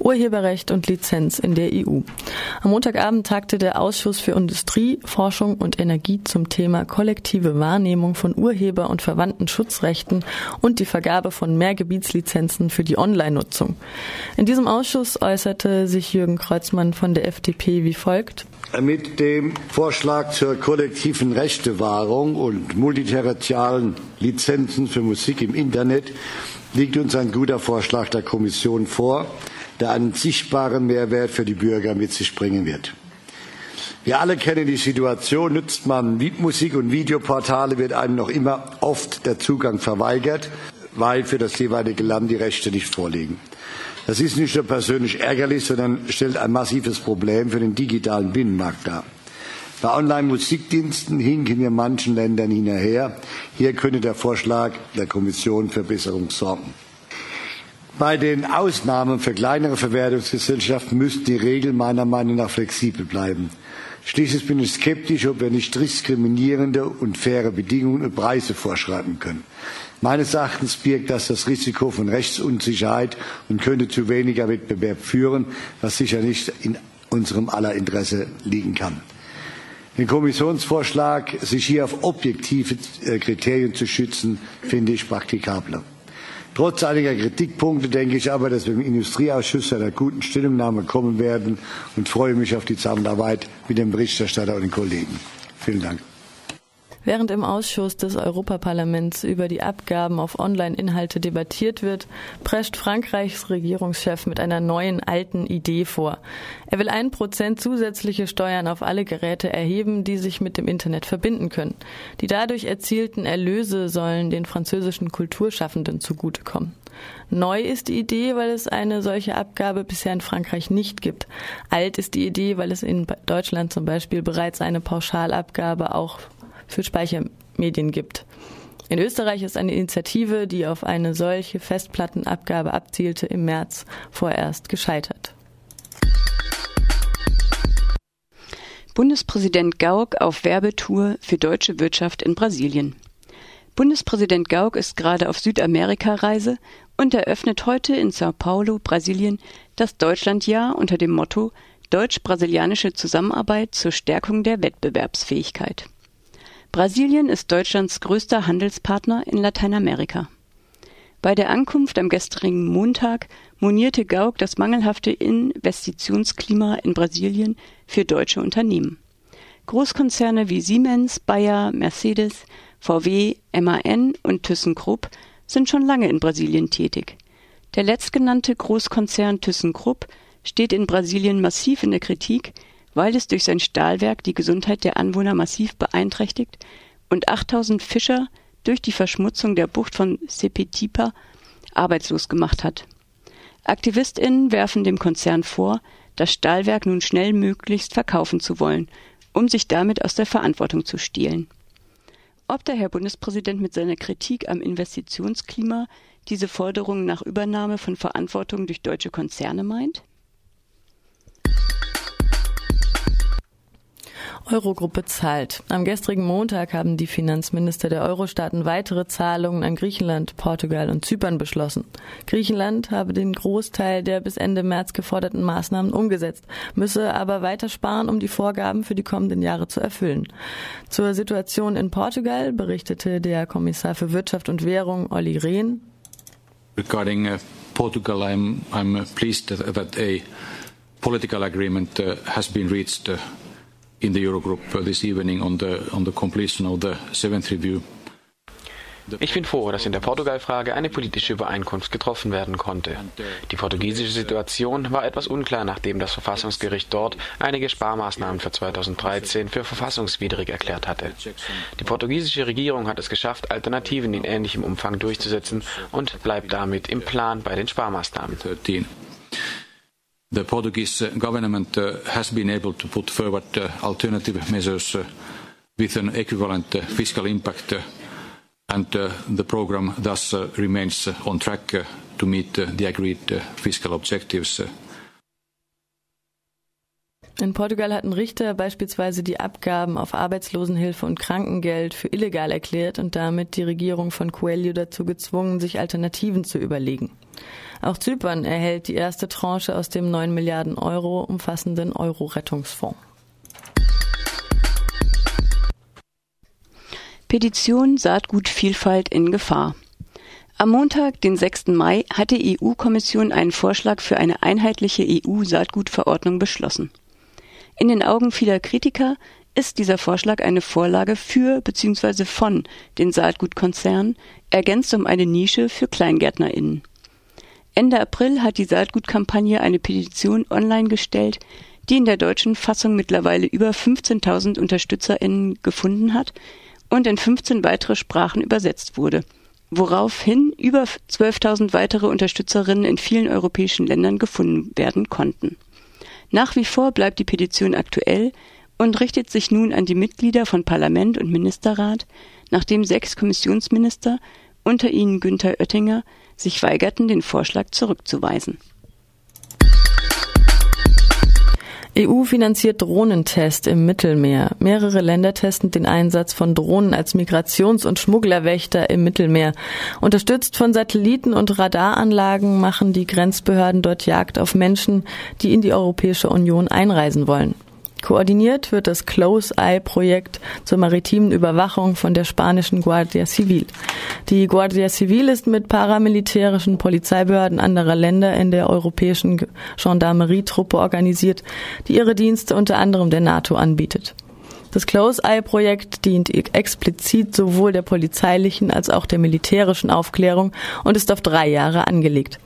Urheberrecht und Lizenz in der EU. Am Montagabend tagte der Ausschuss für Industrie, Forschung und Energie zum Thema kollektive Wahrnehmung von Urheber- und verwandten Schutzrechten und die Vergabe von Mehrgebietslizenzen für die Online-Nutzung. In diesem Ausschuss äußerte sich Jürgen Kreuzmann von der FDP wie folgt. Mit dem Vorschlag zur kollektiven Rechtewahrung und multiterritorialen Lizenzen für Musik im Internet liegt uns ein guter Vorschlag der Kommission vor, der einen sichtbaren Mehrwert für die Bürger mit sich bringen wird. Wir alle kennen die Situation, nutzt man Musik- und Videoportale, wird einem noch immer oft der Zugang verweigert, weil für das jeweilige Land die Rechte nicht vorliegen. Das ist nicht nur persönlich ärgerlich, sondern stellt ein massives Problem für den digitalen Binnenmarkt dar. Bei Online-Musikdiensten hinken wir manchen Ländern hinterher. Hier könnte der Vorschlag der Kommission für Besserung sorgen. Bei den Ausnahmen für kleinere Verwertungsgesellschaften müssten die Regeln meiner Meinung nach flexibel bleiben. Schließlich bin ich skeptisch, ob wir nicht diskriminierende und faire Bedingungen und Preise vorschreiben können. Meines Erachtens birgt das das Risiko von Rechtsunsicherheit und könnte zu weniger Wettbewerb führen, was sicher nicht in unserem aller Interesse liegen kann. Den Kommissionsvorschlag, sich hier auf objektive Kriterien zu schützen, finde ich praktikabler. Trotz einiger Kritikpunkte denke ich aber, dass wir im Industrieausschuss zu einer guten Stellungnahme kommen werden und freue mich auf die Zusammenarbeit mit dem Berichterstatter und den Kollegen. Vielen Dank. Während im Ausschuss des Europaparlaments über die Abgaben auf Online-Inhalte debattiert wird, prescht Frankreichs Regierungschef mit einer neuen alten Idee vor. Er will ein Prozent zusätzliche Steuern auf alle Geräte erheben, die sich mit dem Internet verbinden können. Die dadurch erzielten Erlöse sollen den französischen Kulturschaffenden zugutekommen. Neu ist die Idee, weil es eine solche Abgabe bisher in Frankreich nicht gibt. Alt ist die Idee, weil es in Deutschland zum Beispiel bereits eine Pauschalabgabe auch für Speichermedien gibt. In Österreich ist eine Initiative, die auf eine solche Festplattenabgabe abzielte, im März vorerst gescheitert. Bundespräsident Gauck auf Werbetour für deutsche Wirtschaft in Brasilien. Bundespräsident Gauck ist gerade auf Südamerika-Reise und eröffnet heute in Sao Paulo, Brasilien, das Deutschlandjahr unter dem Motto Deutsch-brasilianische Zusammenarbeit zur Stärkung der Wettbewerbsfähigkeit. Brasilien ist Deutschlands größter Handelspartner in Lateinamerika. Bei der Ankunft am gestrigen Montag monierte Gauck das mangelhafte Investitionsklima in Brasilien für deutsche Unternehmen. Großkonzerne wie Siemens, Bayer, Mercedes, VW, MAN und ThyssenKrupp sind schon lange in Brasilien tätig. Der letztgenannte Großkonzern ThyssenKrupp steht in Brasilien massiv in der Kritik, weil es durch sein Stahlwerk die Gesundheit der Anwohner massiv beeinträchtigt und 8000 Fischer durch die Verschmutzung der Bucht von Sepetipa arbeitslos gemacht hat. AktivistInnen werfen dem Konzern vor, das Stahlwerk nun schnellmöglichst verkaufen zu wollen, um sich damit aus der Verantwortung zu stehlen. Ob der Herr Bundespräsident mit seiner Kritik am Investitionsklima diese Forderung nach Übernahme von Verantwortung durch deutsche Konzerne meint? Eurogruppe zahlt. Am gestrigen Montag haben die Finanzminister der Euro-Staaten weitere Zahlungen an Griechenland, Portugal und Zypern beschlossen. Griechenland habe den Großteil der bis Ende März geforderten Maßnahmen umgesetzt, müsse aber weiter sparen, um die Vorgaben für die kommenden Jahre zu erfüllen. Zur Situation in Portugal berichtete der Kommissar für Wirtschaft und Währung Olli Rehn. Regarding uh, Portugal, I'm, I'm pleased that, a political agreement uh, has been reached uh, in the Eurogroup this evening on the, on the completion of the seventh review. Ich bin froh, dass in der Portugal-Frage eine politische Übereinkunft getroffen werden konnte. Die portugiesische Situation war etwas unklar, nachdem das Verfassungsgericht dort einige Sparmaßnahmen für 2013 für verfassungswidrig erklärt hatte. Die portugiesische Regierung hat es geschafft, Alternativen in ähnlichem Umfang durchzusetzen und bleibt damit im Plan bei den Sparmaßnahmen. The Portuguese government uh, has been able to put forward uh, alternative measures uh, with an equivalent fiscal impact and the program thus remains on track to meet the agreed fiscal objectives. In Portugal hatten Richter beispielsweise die Abgaben auf Arbeitslosenhilfe und Krankengeld für illegal erklärt und damit die Regierung von Coelho dazu gezwungen, sich Alternativen zu überlegen. Auch Zypern erhält die erste Tranche aus dem 9 Milliarden Euro umfassenden Euro-Rettungsfonds. Petition Saatgutvielfalt in Gefahr. Am Montag, den 6. Mai, hat die EU-Kommission einen Vorschlag für eine einheitliche EU-Saatgutverordnung beschlossen. In den Augen vieler Kritiker ist dieser Vorschlag eine Vorlage für bzw. von den Saatgutkonzernen, ergänzt um eine Nische für KleingärtnerInnen. Ende April hat die Saatgutkampagne eine Petition online gestellt, die in der deutschen Fassung mittlerweile über 15.000 UnterstützerInnen gefunden hat und in 15 weitere Sprachen übersetzt wurde, woraufhin über 12.000 weitere Unterstützerinnen in vielen europäischen Ländern gefunden werden konnten. Nach wie vor bleibt die Petition aktuell und richtet sich nun an die Mitglieder von Parlament und Ministerrat, nachdem sechs Kommissionsminister, unter ihnen Günther Oettinger, sich weigerten, den Vorschlag zurückzuweisen. EU finanziert Drohnentest im Mittelmeer. Mehrere Länder testen den Einsatz von Drohnen als Migrations- und Schmugglerwächter im Mittelmeer. Unterstützt von Satelliten und Radaranlagen machen die Grenzbehörden dort Jagd auf Menschen, die in die Europäische Union einreisen wollen. Koordiniert wird das Close Eye Projekt zur maritimen Überwachung von der spanischen Guardia Civil. Die Guardia Civil ist mit paramilitärischen Polizeibehörden anderer Länder in der europäischen Gendarmerietruppe organisiert, die ihre Dienste unter anderem der NATO anbietet. Das Close-Eye-Projekt dient explizit sowohl der polizeilichen als auch der militärischen Aufklärung und ist auf drei Jahre angelegt.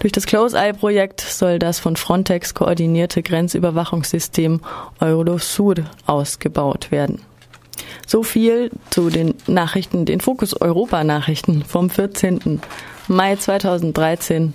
Durch das Close-Eye-Projekt soll das von Frontex koordinierte Grenzüberwachungssystem Eurosur ausgebaut werden. So viel zu den Nachrichten, den Fokus Europa Nachrichten vom 14. Mai 2013